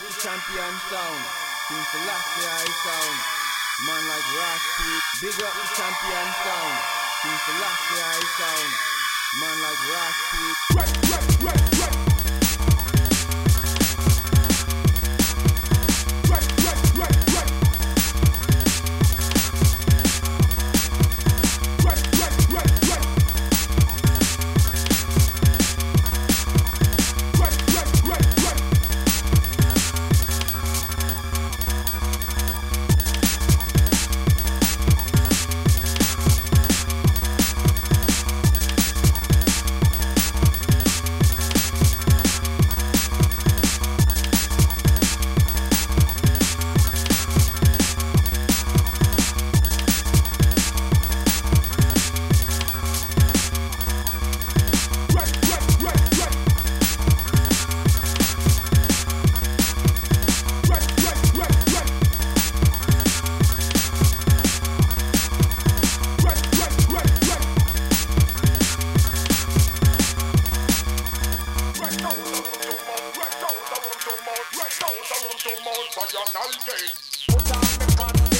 champion sound. King Selassie I sound. Man like Raspi. Big up the champion sound. King Selassie I sound. Man like Raspi. Right, right, right. one.